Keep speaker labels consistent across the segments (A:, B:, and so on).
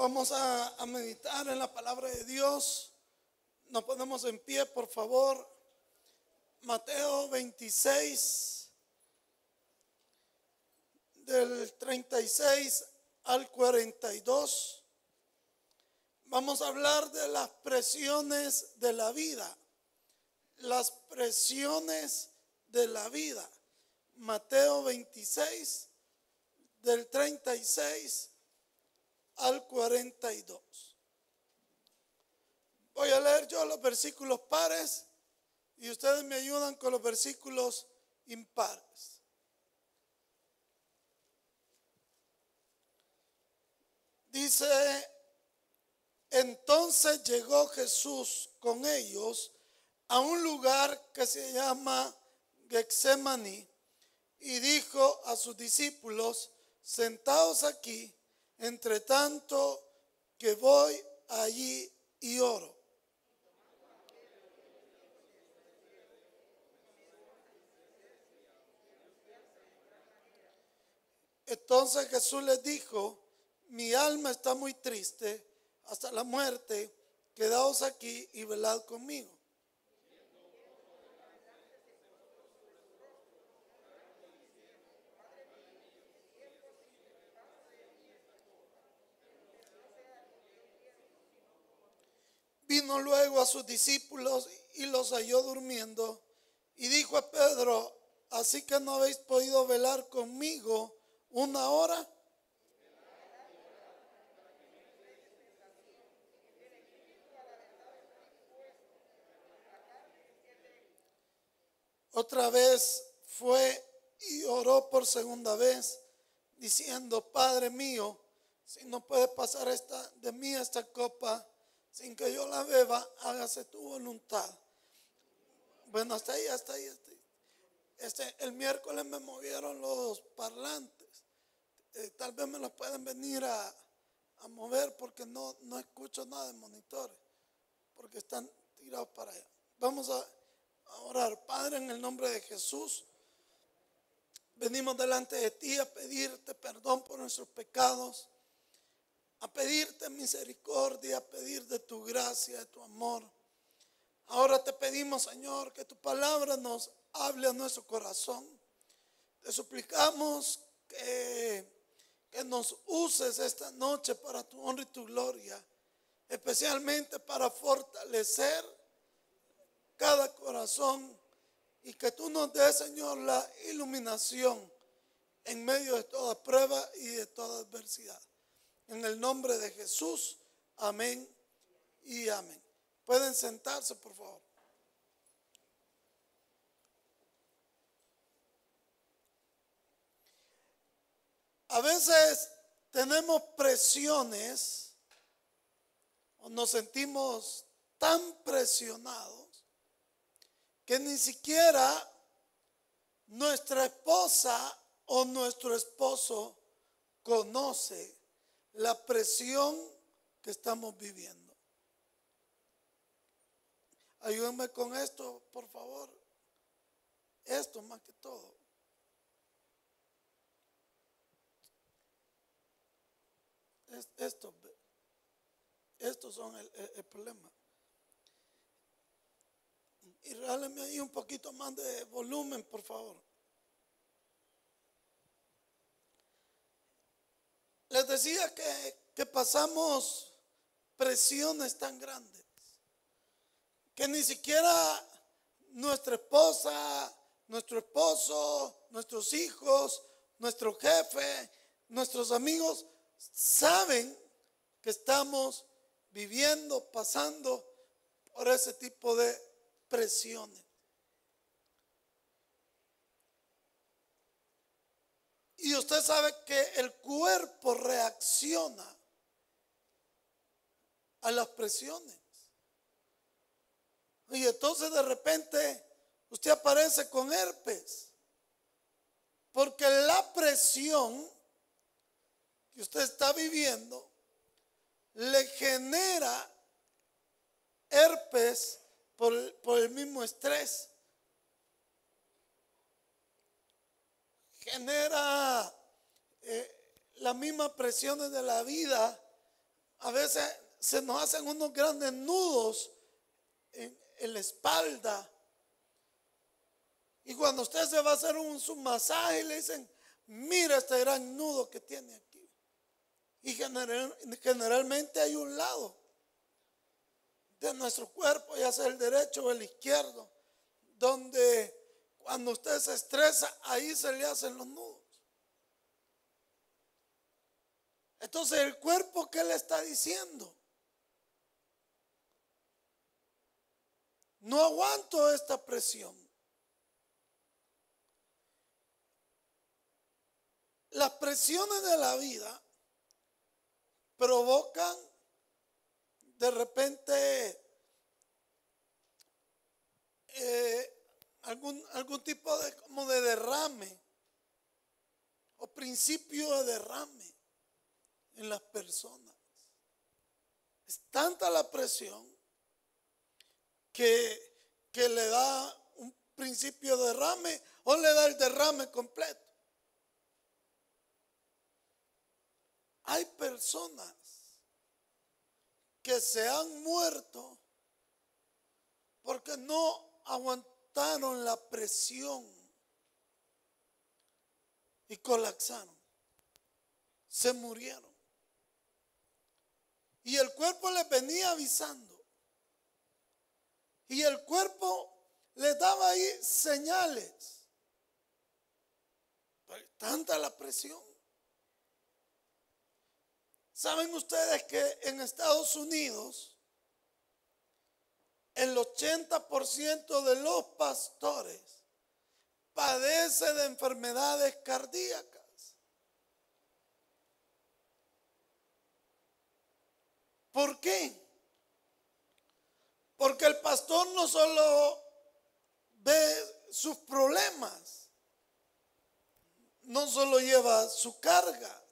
A: Vamos a, meditar en la palabra de Dios. Nos ponemos en pie, por favor. Mateo 26, del 36 al 42. Vamos a hablar de las presiones de la vida. Las presiones de la vida. Mateo 26, del 36 al 42. Voy a leer yo los versículos pares y ustedes me ayudan con los versículos impares. Dice, entonces llegó Jesús con ellos a un lugar que se llama Gexemani y dijo a sus discípulos, sentaos aquí, entre tanto que voy allí y oro. Entonces Jesús les dijo, mi alma está muy triste hasta la muerte, quedaos aquí y velad conmigo. Vino luego a sus discípulos y los halló durmiendo y dijo a Pedro, así que no habéis podido velar conmigo una hora. Otra vez fue y oró por segunda vez, diciendo, Padre mío, si no puede pasar esta, de mí esta copa sin que yo la beba, hágase tu voluntad. Bueno, hasta ahí, hasta ahí, hasta ahí. Este, el miércoles me movieron los parlantes. Eh, tal vez me los pueden venir a, a mover porque no, no escucho nada de monitores, porque están tirados para allá. Vamos a, a orar. Padre, en el nombre de Jesús, venimos delante de ti a pedirte perdón por nuestros pecados, a pedirte misericordia, a pedir de tu gracia, de tu amor. Ahora te pedimos, Señor, que tu palabra nos hable a nuestro corazón. Te suplicamos que, que nos uses esta noche para tu honra y tu gloria, especialmente para fortalecer cada corazón y que tú nos des, Señor, la iluminación en medio de toda prueba y de toda adversidad. En el nombre de Jesús, amén y amén. Pueden sentarse, por favor. A veces tenemos presiones o nos sentimos tan presionados que ni siquiera nuestra esposa o nuestro esposo conoce la presión que estamos viviendo. Ayúdenme con esto, por favor. Esto más que todo. Esto, estos son el, el, problema. Y regáleme ahí un poquito más de volumen, por favor. Les decía que, pasamos presiones tan grandes que ni siquiera nuestra esposa, nuestro esposo, nuestros hijos, nuestro jefe, nuestros amigos saben que estamos viviendo, pasando por ese tipo de presiones. Y usted sabe que el cuerpo reacciona a las presiones. Y entonces de repente usted aparece con herpes. Porque la presión que usted está viviendo le genera herpes por, el mismo estrés. Genera eh, las mismas presiones de la vida a veces se nos hacen unos grandes nudos en, la espalda. Y cuando usted se va a hacer un su masaje, le dicen, mira este gran nudo que tiene aquí. Y general, generalmente hay un lado de nuestro cuerpo, ya sea el derecho o el izquierdo, donde cuando usted se estresa, ahí se le hacen los nudos. Entonces, el cuerpo, ¿qué le está diciendo? No aguanto esta presión. Las presiones de la vida provocan de repente eh, algún, algún tipo de, como de derrame o principio de derrame en las personas. Es tanta la presión que, que le da un principio de derrame o le da el derrame completo. Hay personas que se han muerto porque no aguantaron la presión y colapsaron. Se murieron. Y el cuerpo les venía avisando. Y el cuerpo les daba ahí señales. Tanta la presión. ¿Saben ustedes que en Estados Unidos el 80% de los pastores padece de enfermedades cardíacas? ¿Por qué? Porque el pastor no solo ve sus problemas, no solo lleva su carga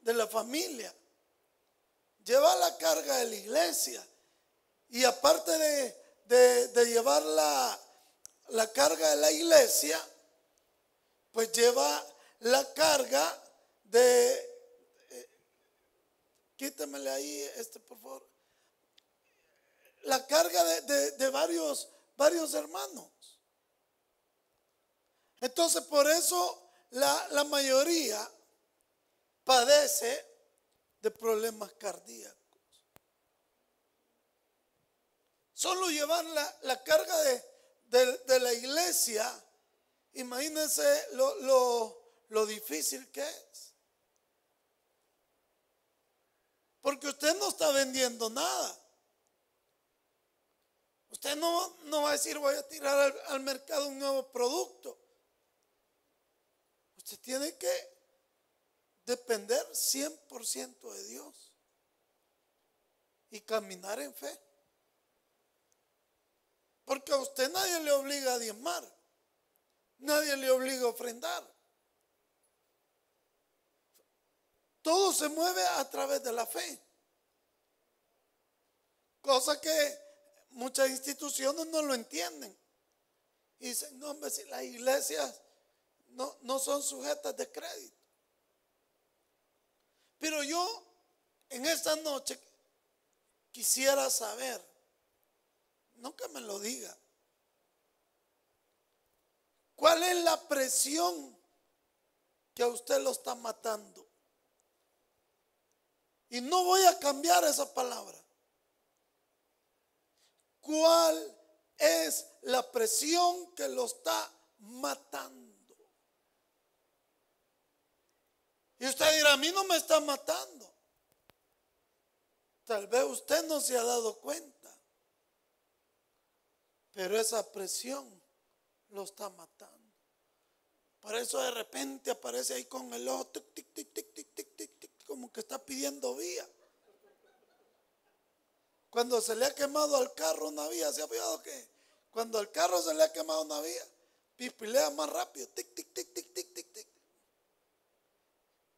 A: de la familia, lleva la carga de la iglesia. Y aparte de, llevar la, la carga de la iglesia, pues lleva la carga de, eh, quítemele ahí este por favor, la carga de, varios, varios hermanos. Entonces por eso la, la mayoría padece de problemas cardíacos. Solo llevar la, carga de, la iglesia, imagínense lo, lo difícil que es. Porque usted no está vendiendo nada. Usted no, no va a decir voy a tirar al, al mercado un nuevo producto. Usted tiene que depender 100% de Dios y caminar en fe. Porque a usted nadie le obliga a diezmar, nadie le obliga a ofrendar. Todo se mueve a través de la fe. Cosa que muchas instituciones no lo entienden. Y dicen, no, hombre, si las iglesias no, no son sujetas de crédito. Pero yo en esta noche quisiera saber, no que me lo diga, ¿cuál es la presión que a usted lo está matando? Y no voy a cambiar esa palabra. ¿Cuál es la presión que lo está matando? Y usted dirá, a mí no me está matando. Tal vez usted no se ha dado cuenta. Pero esa presión lo está matando. Por eso de repente aparece ahí con el ojo, tic, tic, tic, tic, tic, tic, tic, tic, como que está pidiendo vía. Cuando se le ha quemado al carro una vía, ¿se ha fijado que cuando al carro se le ha quemado una vía, pipilea más rápido, tic, tic, tic, tic, tic, tic, tic.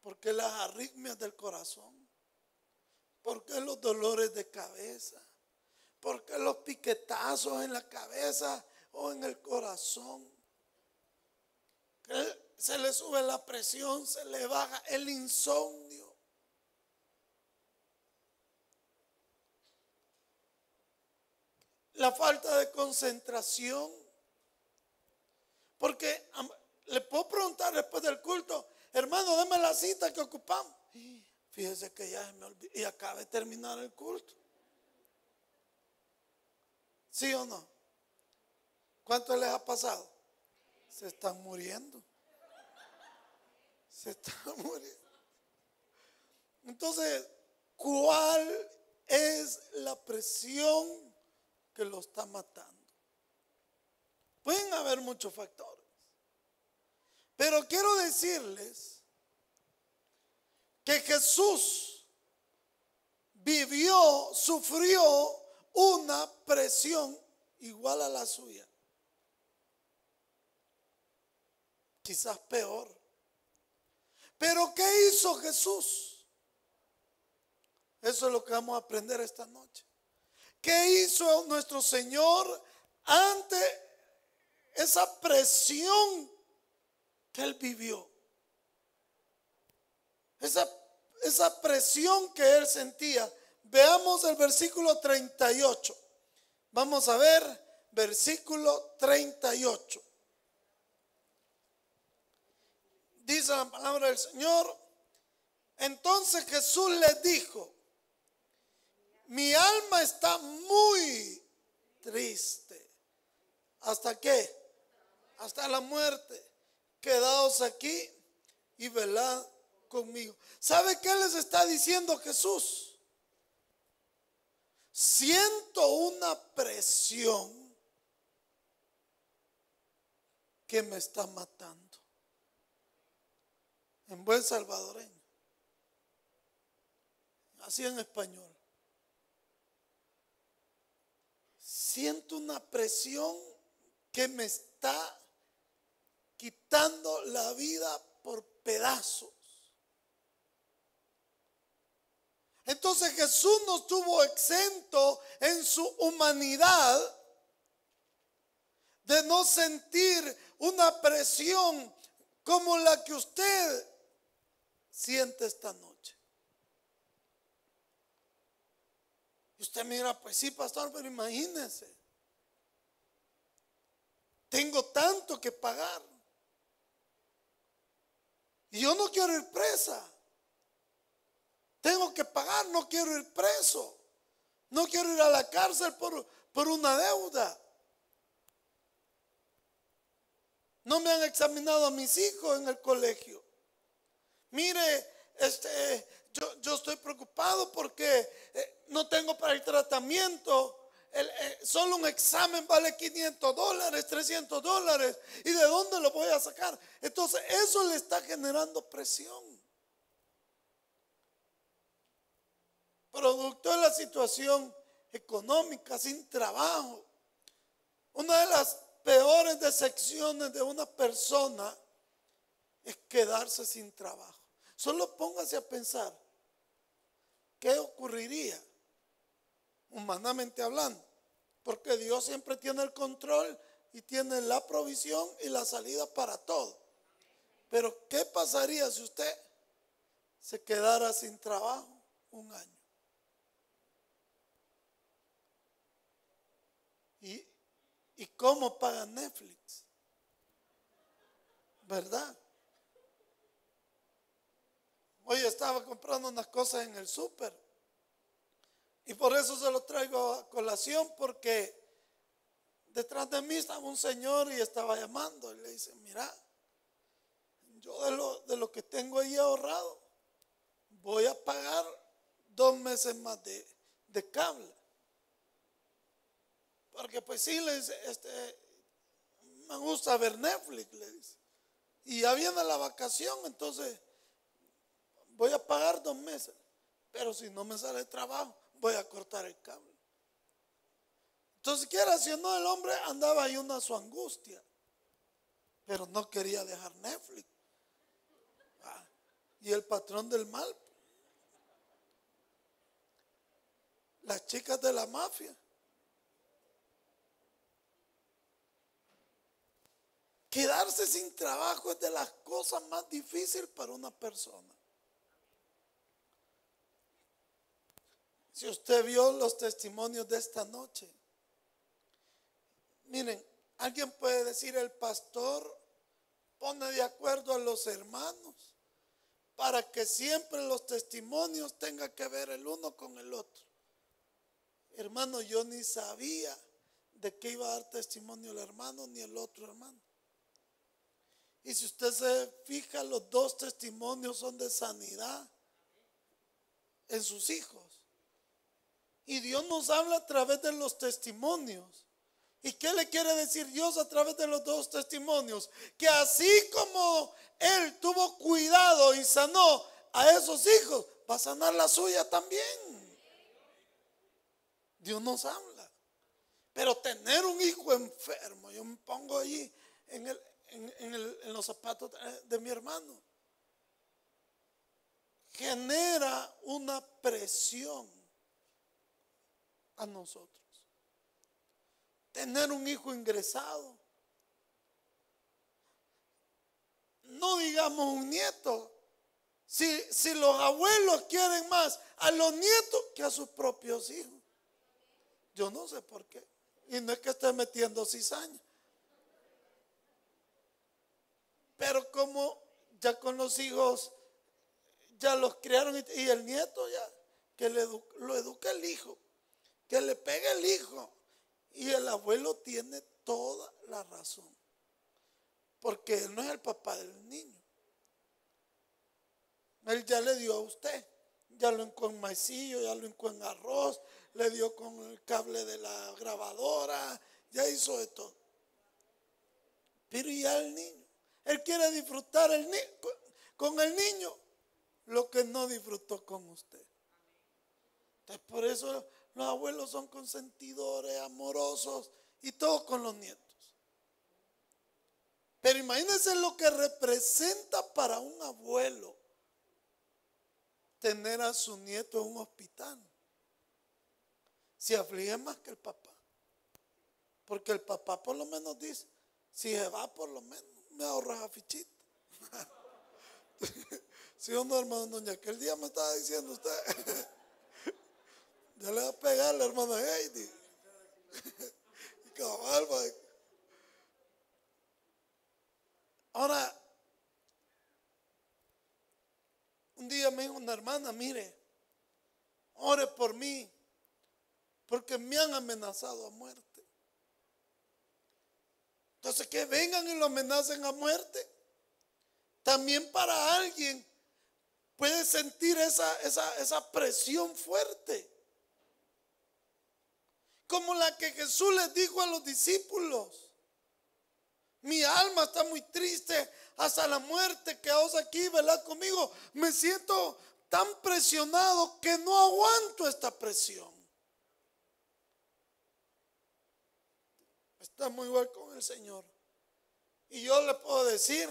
A: ¿Por qué las arritmias del corazón? ¿Por qué los dolores de cabeza? porque los piquetazos en la cabeza o en el corazón, se le sube la presión, se le baja el insomnio. La falta de concentración. Porque le puedo preguntar después del culto, hermano, deme la cita que ocupamos. Fíjese que ya me olvidé y acaba de terminar el culto. ¿Sí o no? ¿Cuánto les ha pasado? Se están muriendo. Se están muriendo. Entonces, ¿cuál es la presión que lo está matando? Pueden haber muchos factores. Pero quiero decirles que Jesús vivió, sufrió una presión igual a la suya. Quizás peor. Pero ¿qué hizo Jesús? Eso es lo que vamos a aprender esta noche. ¿Qué hizo nuestro Señor ante esa presión que él vivió? Esa, esa presión que él sentía. Veamos el versículo 38. Vamos a ver versículo 38. Dice la palabra del Señor. Entonces Jesús le dijo, mi alma está muy triste. ¿Hasta qué? Hasta la muerte. Quedaos aquí y velad conmigo. ¿Sabe qué les está diciendo Jesús? Siento una presión que me está matando. En buen salvadoreño. Así en español. Siento una presión que me está quitando la vida por pedazos. Entonces Jesús no estuvo exento en su humanidad de no sentir una presión como la que usted siente esta noche. Y usted mira, pues sí, pastor, pero imagínese. Tengo tanto que pagar. Y yo no quiero ir presa. Tengo que pagar, no quiero ir preso. No quiero ir a la cárcel por, por una deuda. No me han examinado a mis hijos en el colegio. Mire, este, yo, estoy preocupado porque eh, no tengo para el tratamiento. Eh, solo un examen vale 500 dólares, 300 dólares. ¿Y de dónde lo voy a sacar? Entonces, eso le está generando presión. Producto de la situación económica, sin trabajo. Una de las peores decepciones de una persona es quedarse sin trabajo. Solo póngase a pensar, ¿qué ocurriría humanamente hablando? Porque Dios siempre tiene el control y tiene la provisión y la salida para todo. Pero ¿qué pasaría si usted se quedara sin trabajo un año? ¿Y, y cómo paga Netflix? ¿Verdad? Hoy estaba comprando unas cosas en el súper. Y por eso se lo traigo a colación porque detrás de mí estaba un señor y estaba llamando. Y le dice, mira, yo de lo, de lo que tengo ahí ahorrado, voy a pagar dos meses más de, de cable. Porque pues sí, le dice, este, me gusta ver Netflix, le dice. Y ya viene la vacación, entonces voy a pagar dos meses. Pero si no me sale trabajo, voy a cortar el cable. Entonces, quiera si no, el hombre andaba ahí una su angustia. Pero no quería dejar Netflix. Ah, y el patrón del mal. Las chicas de la mafia. Quedarse sin trabajo es de las cosas más difíciles para una persona. Si usted vio los testimonios de esta noche, Miren, alguien puede decir, el pastor pone de acuerdo a los hermanos para que siempre los testimonios tengan que ver el uno con el otro. Hermano, yo ni sabía de qué iba a dar testimonio el hermano ni el otro hermano. Y si usted se fija, los dos testimonios son de sanidad en sus hijos. Y Dios nos habla a través de los testimonios. ¿Y qué le quiere decir Dios a través de los dos testimonios? Que así como Él tuvo cuidado y sanó a esos hijos, va a sanar la suya también. Dios nos habla. Pero tener un hijo enfermo, yo me pongo allí en, en los zapatos de mi hermano, genera una presión a nosotros tener un hijo ingresado. No digamos un nieto. Si, si los abuelos quieren más a los nietos que a sus propios hijos. Yo no sé por qué. Y no es que esté metiendo cizaña. Pero como ya con los hijos ya los criaron y, el nieto ya, que lo educa el hijo, que le pegue el hijo, y el abuelo tiene toda la razón. Porque él no es el papá del niño. Él ya le dio a usted. Ya lo hincó en maicillo, ya lo hincó en arroz, le dio con el cable de la grabadora, ya hizo de todo. Pero ya el niño, él quiere disfrutar con el niño lo que no disfrutó con usted. Entonces por eso los abuelos son consentidores, amorosos y todo con los nietos. Pero imagínense lo que representa para un abuelo tener a su nieto en un hospital. Se aflige más que el papá. Porque el papá por lo menos dice, si se va por lo menos, me ahorras a fichita. Si o no, hermano Doña, que el día me estaba diciendo usted. Ya le va a pegar la hermana Heidi. Ahora, un día me dijo una hermana, mire, ore por mí, porque me han amenazado a muerte. Entonces, que vengan y lo amenacen a muerte. También para alguien puede sentir esa, esa, esa presión fuerte como la que Jesús les dijo a los discípulos. Mi alma está muy triste hasta la muerte. Quedaos aquí, velad conmigo. Me siento tan presionado que no aguanto esta presión. Está muy igual con el Señor. Y yo le puedo decir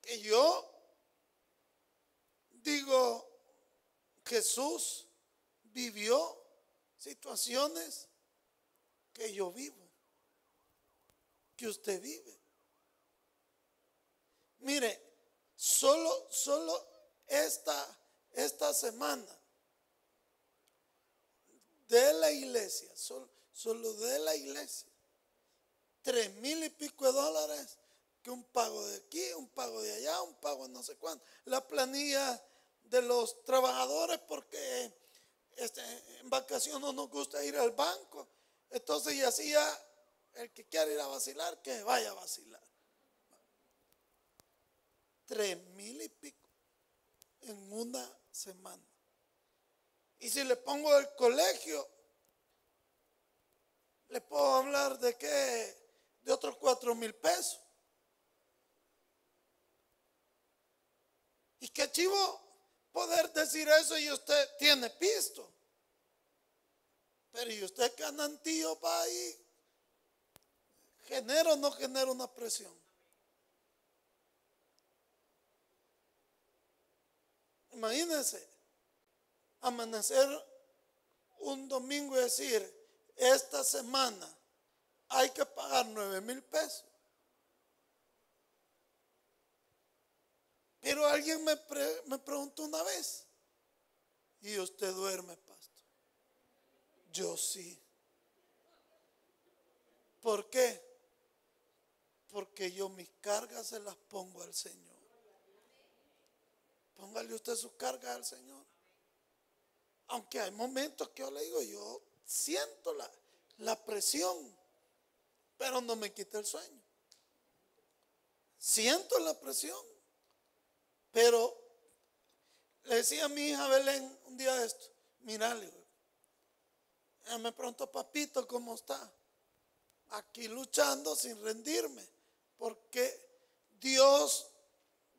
A: que yo digo, Jesús vivió situaciones que yo vivo, que usted vive. Mire, solo, solo esta, esta semana de la iglesia, solo, solo de la iglesia, tres mil y pico de dólares, que un pago de aquí, un pago de allá, un pago no sé cuánto. La planilla de los trabajadores porque este, en vacaciones no nos gusta ir al banco. Entonces, y así ya, el que quiera ir a vacilar, que vaya a vacilar. Tres mil y pico en una semana. Y si le pongo el colegio, le puedo hablar de qué, de otros cuatro mil pesos. Y qué chivo poder decir eso y usted tiene pisto. Pero ¿y usted canantío va ahí? ¿Genera o no genera una presión? Imagínense, amanecer un domingo y decir, esta semana hay que pagar nueve mil pesos. Pero alguien me, me preguntó una vez, ¿y usted duerme, pastor? Yo sí. ¿Por qué? Porque yo mis cargas se las pongo al Señor. Póngale usted sus cargas al Señor. Aunque hay momentos que yo le digo, yo siento la, la presión, pero no me quita el sueño. Siento la presión, pero le decía a mi hija Belén un día de esto, mirale, me preguntó, papito, ¿cómo está? Aquí luchando sin rendirme, porque Dios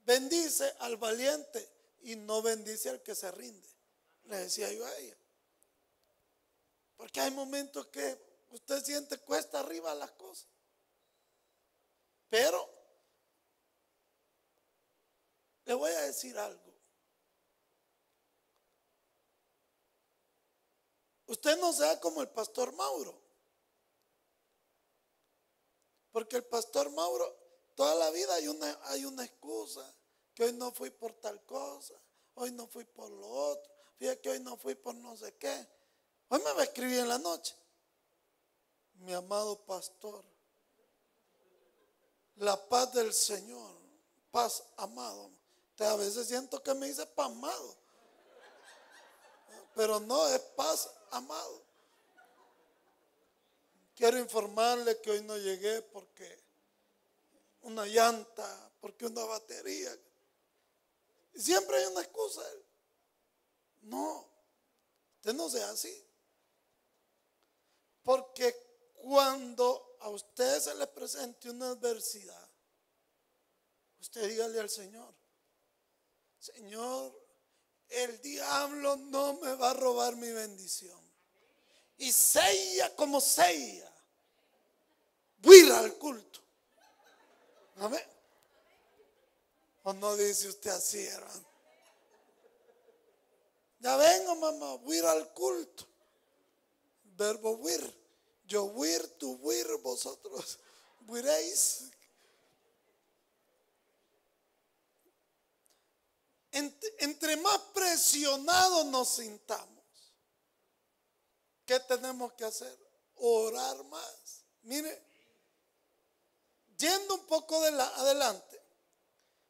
A: bendice al valiente y no bendice al que se rinde. Le decía yo a ella. Porque hay momentos que usted siente cuesta arriba las cosas. Pero le voy a decir algo. Usted no sea como el pastor Mauro. Porque el pastor Mauro, toda la vida hay una, hay una excusa. Que hoy no fui por tal cosa, hoy no fui por lo otro, fíjate que hoy no fui por no sé qué. Hoy me va a escribir en la noche. Mi amado pastor, la paz del Señor, paz amado. a veces siento que me dice paz amado, pero no es paz amado. Quiero informarle que hoy no llegué porque una llanta, porque una batería. Siempre hay una excusa. No, usted no sea así. Porque cuando a usted se le presente una adversidad, usted dígale al Señor, Señor, el diablo no me va a robar mi bendición. Y sella como sella. Voy al culto. Amén. ¿O no dice usted así, hermano? Ya vengo, mamá, voy al culto. Verbo huir. Yo huir, tú huir, vosotros huiréis. Entre, más presionados nos sintamos, ¿qué tenemos que hacer? Orar más. Mire, yendo un poco de la, adelante,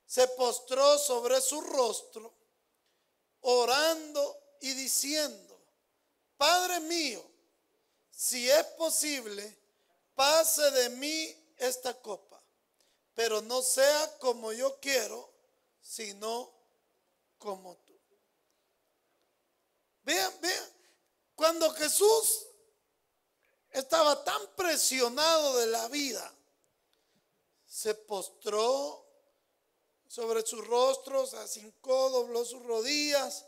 A: se postró sobre su rostro, orando y diciendo, Padre mío, si es posible, pase de mí esta copa, pero no sea como yo quiero, sino como tú. Vean, vean, cuando Jesús estaba tan presionado de la vida, se postró sobre su rostro, se acincó, dobló sus rodillas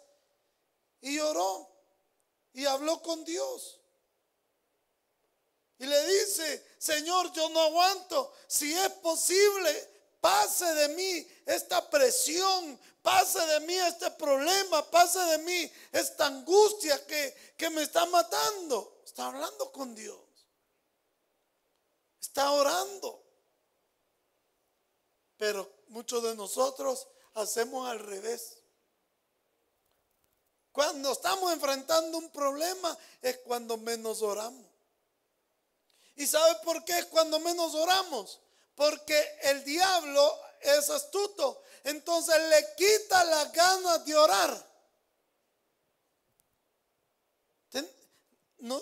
A: y oró y habló con Dios. Y le dice, Señor, yo no aguanto. Si es posible, pase de mí esta presión, pase de mí este problema, pase de mí esta angustia que, que me está matando. Está hablando con Dios. Está orando. Pero muchos de nosotros hacemos al revés. Cuando estamos enfrentando un problema es cuando menos oramos. ¿Y sabe por qué cuando menos oramos? Porque el diablo es astuto. Entonces le quita las ganas de orar. No,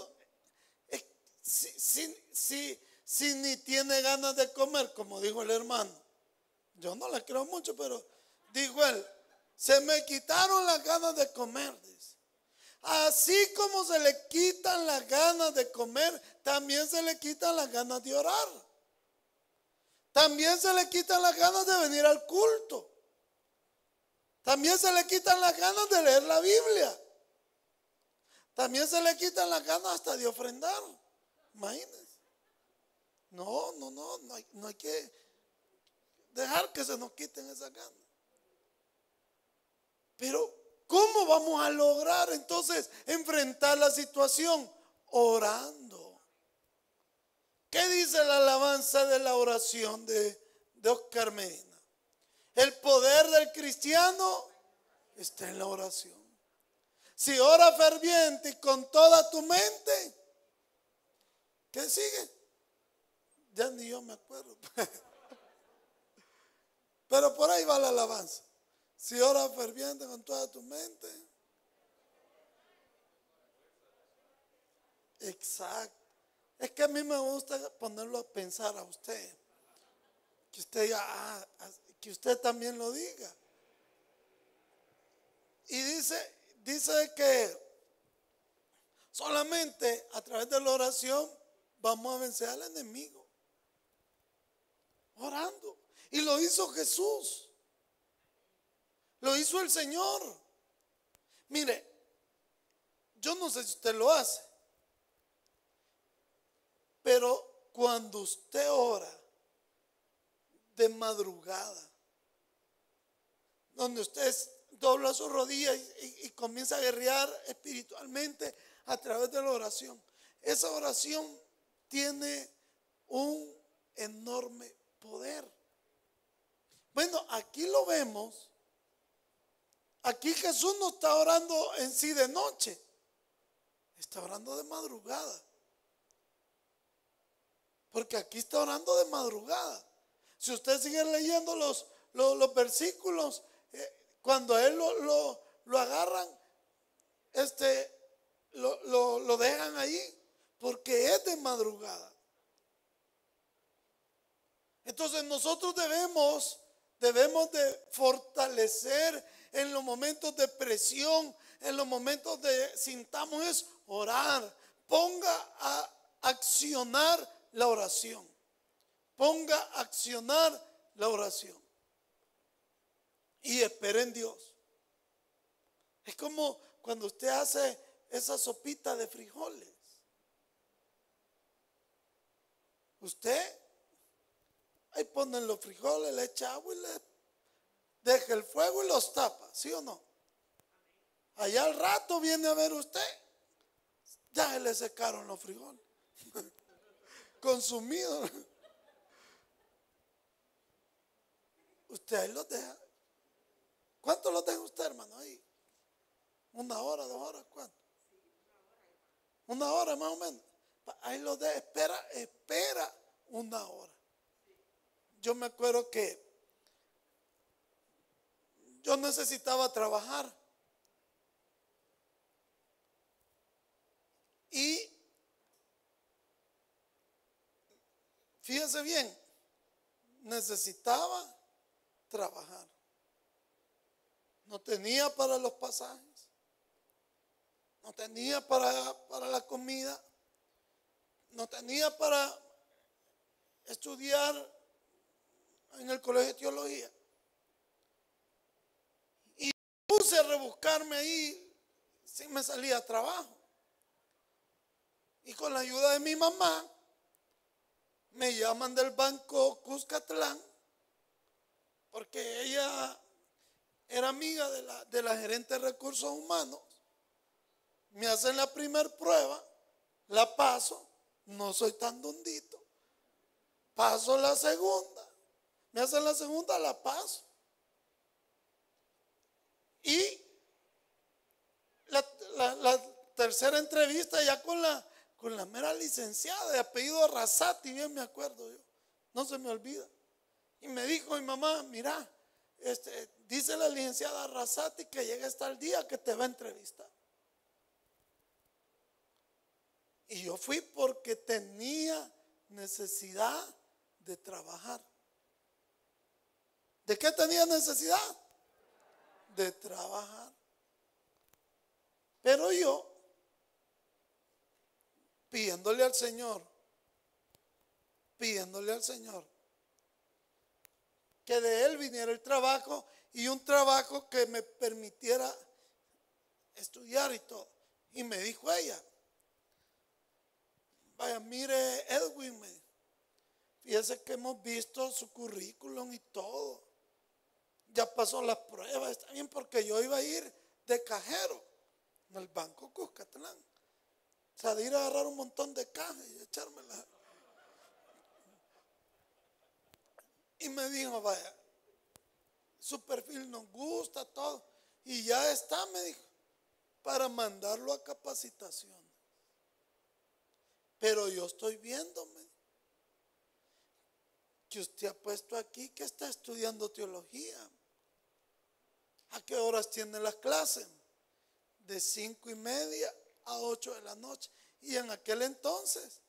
A: si, si, ni tiene ganas de comer, como dijo el hermano. Yo no la creo mucho, pero dijo él, se me quitaron las ganas de comer. Así como se le quitan las ganas de comer, también se le quitan las ganas de orar. También se le quitan las ganas de venir al culto. También se le quitan las ganas de leer la Biblia. También se le quitan las ganas hasta de ofrendar. Imagínense. No, no, no, no hay, no hay que dejar que se nos quiten esas ganas. Pero ¿Cómo vamos a lograr entonces enfrentar la situación? Orando. ¿Qué dice la alabanza de la oración de, de Oscar Medina? El poder del cristiano está en la oración. Si ora ferviente y con toda tu mente, ¿qué sigue? Ya ni yo me acuerdo. Pero por ahí va la alabanza. Si ora ferviente con toda tu mente. Exacto. Es que a mí me gusta ponerlo a pensar a usted. Que usted diga, ah, que usted también lo diga. Y dice, dice que solamente a través de la oración vamos a vencer al enemigo. Orando. Y lo hizo Jesús. Lo hizo el Señor. Mire, yo no sé si usted lo hace, pero cuando usted ora de madrugada, donde usted dobla sus rodillas y, comienza a guerrear espiritualmente a través de la oración, esa oración tiene un enorme poder. Bueno, aquí lo vemos. Aquí Jesús no está orando en sí de noche, está orando de madrugada. Porque aquí está orando de madrugada. Si usted sigue leyendo los, los, versículos, eh, cuando a él lo, lo, agarran, este, lo, lo dejan ahí, porque es de madrugada. Entonces nosotros debemos debemos de fortalecer en los momentos de presión, en los momentos de sintamos es orar. Ponga a accionar la oración. Ponga a accionar la oración. Y espere en Dios. Es como cuando usted hace esa sopita de frijoles. Usted Ahí ponen los frijoles, le echa agua y le deja el fuego y los tapa, ¿sí o no? Allá al rato viene a ver usted, ya se le secaron los frijoles, consumidos. Usted ahí los deja. ¿Cuánto los deja usted, hermano? Ahí. Una hora, dos horas, ¿cuánto? Una hora más o menos. Ahí los deja, espera, espera una hora yo me acuerdo que yo necesitaba trabajar. Y fíjese bien, necesitaba trabajar. No tenía para los pasajes, no tenía para, para la comida, no tenía para estudiar en el colegio de teología. Y puse a rebuscarme ahí, si me salía trabajo. Y con la ayuda de mi mamá, me llaman del banco Cuscatlán, porque ella era amiga de la, de la gerente de recursos humanos. Me hacen la primera prueba, la paso, no soy tan dondito. Paso la segunda, me hacen la segunda, la paz. Y la, tercera entrevista ya con la, con la mera licenciada de apellido Arrasati, bien me acuerdo yo, no se me olvida. Y me dijo mi mamá, mira, este, dice la licenciada Arrasati que llega hasta el día que te va a entrevistar. Y yo fui porque tenía necesidad de trabajar. ¿De qué tenía necesidad? De trabajar. Pero yo, pidiéndole al Señor, pidiéndole al Señor, que de Él viniera el trabajo y un trabajo que me permitiera estudiar y todo. Y me dijo ella, vaya, mire Edwin, fíjese que hemos visto su currículum y todo ya pasó las pruebas, está bien porque yo iba a ir de cajero en el banco Cuscatlán. O sea, de ir a agarrar un montón de cajas y echármela. Y me dijo, vaya, su perfil nos gusta, todo. Y ya está, me dijo, para mandarlo a capacitación. Pero yo estoy viéndome que usted ha puesto aquí que está estudiando teología. ¿A qué horas tiene las clases? De cinco y media a ocho de la noche. Y en aquel entonces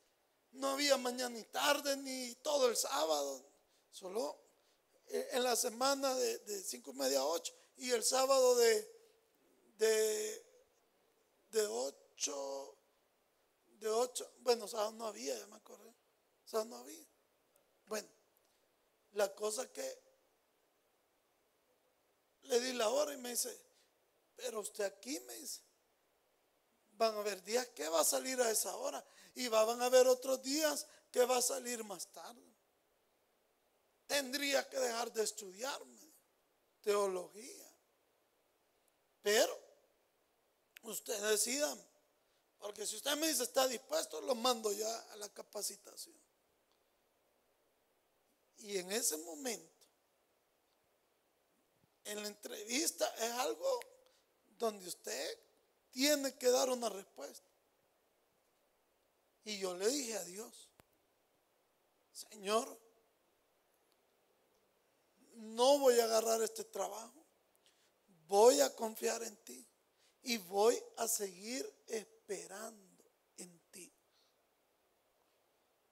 A: no había mañana ni tarde ni todo el sábado. Solo en la semana de, cinco y media a ocho. Y el sábado de, de, de ocho, de ocho, bueno, sábado no había, ya me acordé. Sábado no había. Bueno, la cosa que le di la hora y me dice, pero usted aquí me dice, van a haber días que va a salir a esa hora y van a haber otros días que va a salir más tarde. Tendría que dejar de estudiarme teología. Pero usted decida, porque si usted me dice está dispuesto, lo mando ya a la capacitación. Y en ese momento, en la entrevista es algo donde usted tiene que dar una respuesta. Y yo le dije a Dios, Señor, no voy a agarrar este trabajo, voy a confiar en ti y voy a seguir esperando en ti.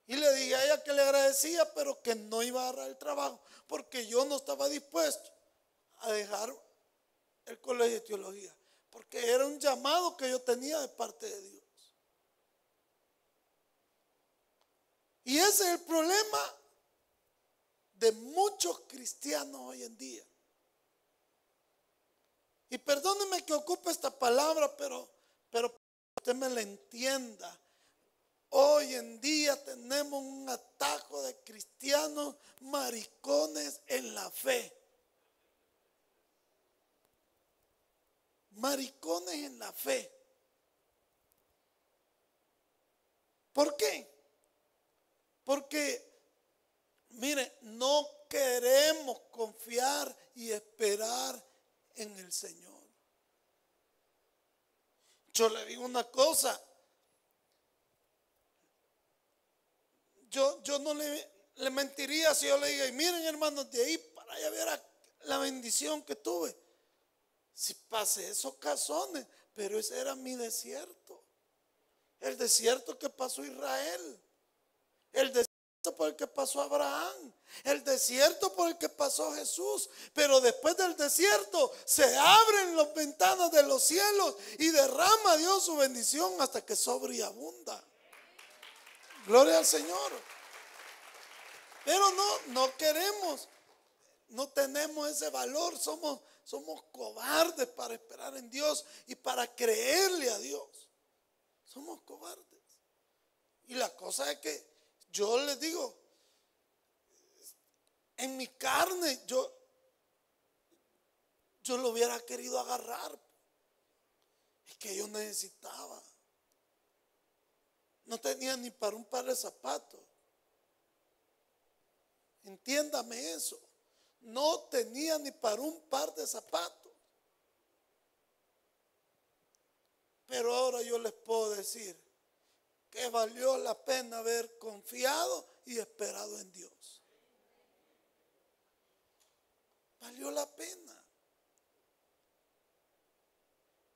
A: Y le dije a ella que le agradecía, pero que no iba a agarrar el trabajo, porque yo no estaba dispuesto a dejar el colegio de teología, porque era un llamado que yo tenía de parte de Dios. Y ese es el problema de muchos cristianos hoy en día. Y perdóneme que ocupe esta palabra, pero, pero usted me la entienda. Hoy en día tenemos un atajo de cristianos maricones en la fe. Maricones en la fe. ¿Por qué? Porque Mire, no queremos confiar y esperar en el Señor. Yo le digo una cosa. Yo, yo no le, le mentiría si yo le diga, y miren hermanos, de ahí para allá ver la bendición que tuve. Si pasé esos cazones, pero ese era mi desierto. El desierto que pasó Israel. El desierto por el que pasó Abraham, el desierto por el que pasó Jesús. Pero después del desierto se abren las ventanas de los cielos y derrama Dios su bendición hasta que sobre. Gloria al Señor. Pero no, no queremos, no tenemos ese valor, somos, somos cobardes para esperar en Dios y para creerle a Dios. Somos cobardes. Y la cosa es que yo les digo, en mi carne yo, yo lo hubiera querido agarrar. Es que yo necesitaba. No tenía ni para un par de zapatos. Entiéndame eso. No tenía ni para un par de zapatos. Pero ahora yo les puedo decir, que valió la pena haber confiado y esperado en Dios. Valió la pena.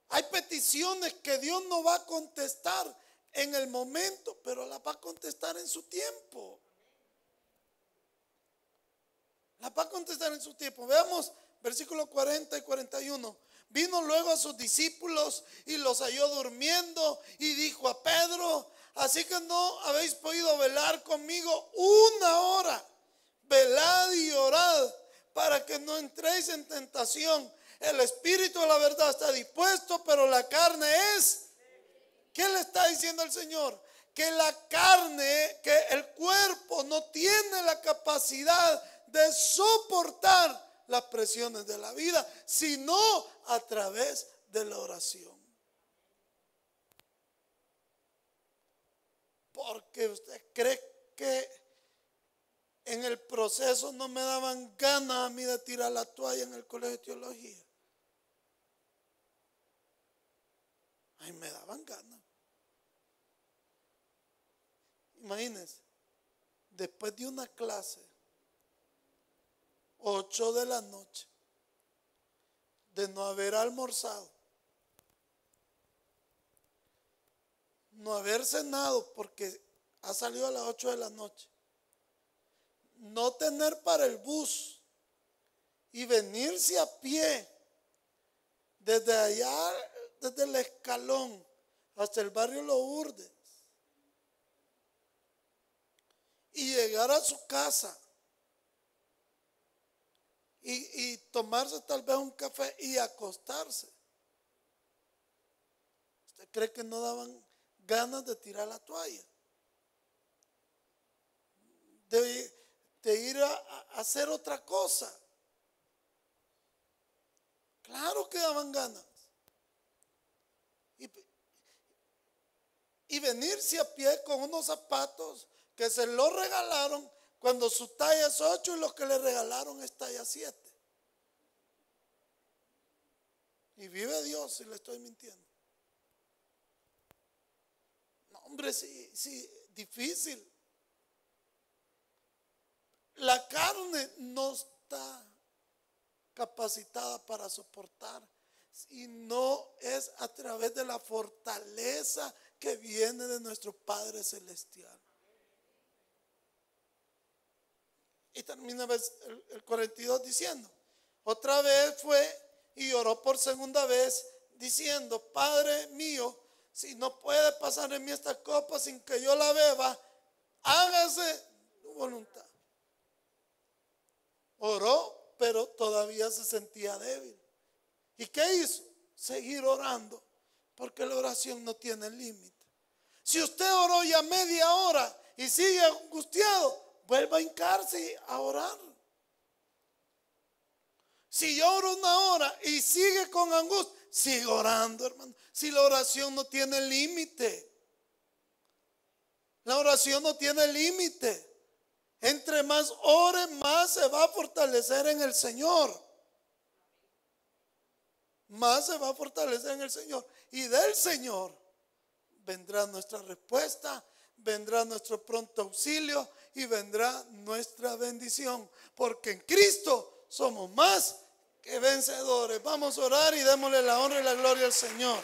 A: Hay peticiones que Dios no va a contestar en el momento, pero las va a contestar en su tiempo. Las va a contestar en su tiempo. Veamos versículos 40 y 41. Vino luego a sus discípulos y los halló durmiendo y dijo a Pedro, Así que no habéis podido velar conmigo una hora. Velad y orad para que no entréis en tentación. El espíritu de la verdad está dispuesto, pero la carne es. ¿Qué le está diciendo el Señor? Que la carne, que el cuerpo no tiene la capacidad de soportar las presiones de la vida, sino a través de la oración. porque usted cree que en el proceso no me daban ganas a mí de tirar la toalla en el colegio de teología. Ahí me daban ganas. Imagínense, después de una clase 8 de la noche, de no haber almorzado, no haber cenado porque ha salido a las 8 de la noche, no tener para el bus y venirse a pie desde allá, desde el escalón hasta el barrio Lourdes y llegar a su casa y, tomarse tal vez un café y acostarse. ¿Usted cree que no daban ganas de tirar la toalla? De, ir a, hacer otra cosa. Claro que daban ganas. Y, y venirse a pie con unos zapatos que se lo regalaron cuando su talla es 8 y lo que le regalaron es talla 7. Y vive Dios si le estoy mintiendo. No, hombre, sí, sí, difícil. La carne no está capacitada para soportar y no es a través de la fortaleza que viene de nuestro Padre Celestial. Y termina el 42 diciendo, otra vez fue y oró por segunda vez diciendo, Padre mío, si no puede pasar en mí esta copa sin que yo la beba, hágase tu voluntad. Oró, pero todavía se sentía débil. ¿Y qué hizo? Seguir orando, porque la oración no tiene límite. Si usted oró ya media hora y sigue angustiado, vuelva a hincarse a orar. Si yo oro una hora y sigue con angustia, sigue orando, hermano. Si la oración no tiene límite. La oración no tiene límite. Entre más ore, más se va a fortalecer en el Señor. Más se va a fortalecer en el Señor. Y del Señor vendrá nuestra respuesta, vendrá nuestro pronto auxilio y vendrá nuestra bendición. Porque en Cristo somos más que vencedores. Vamos a orar y démosle la honra y la gloria al Señor.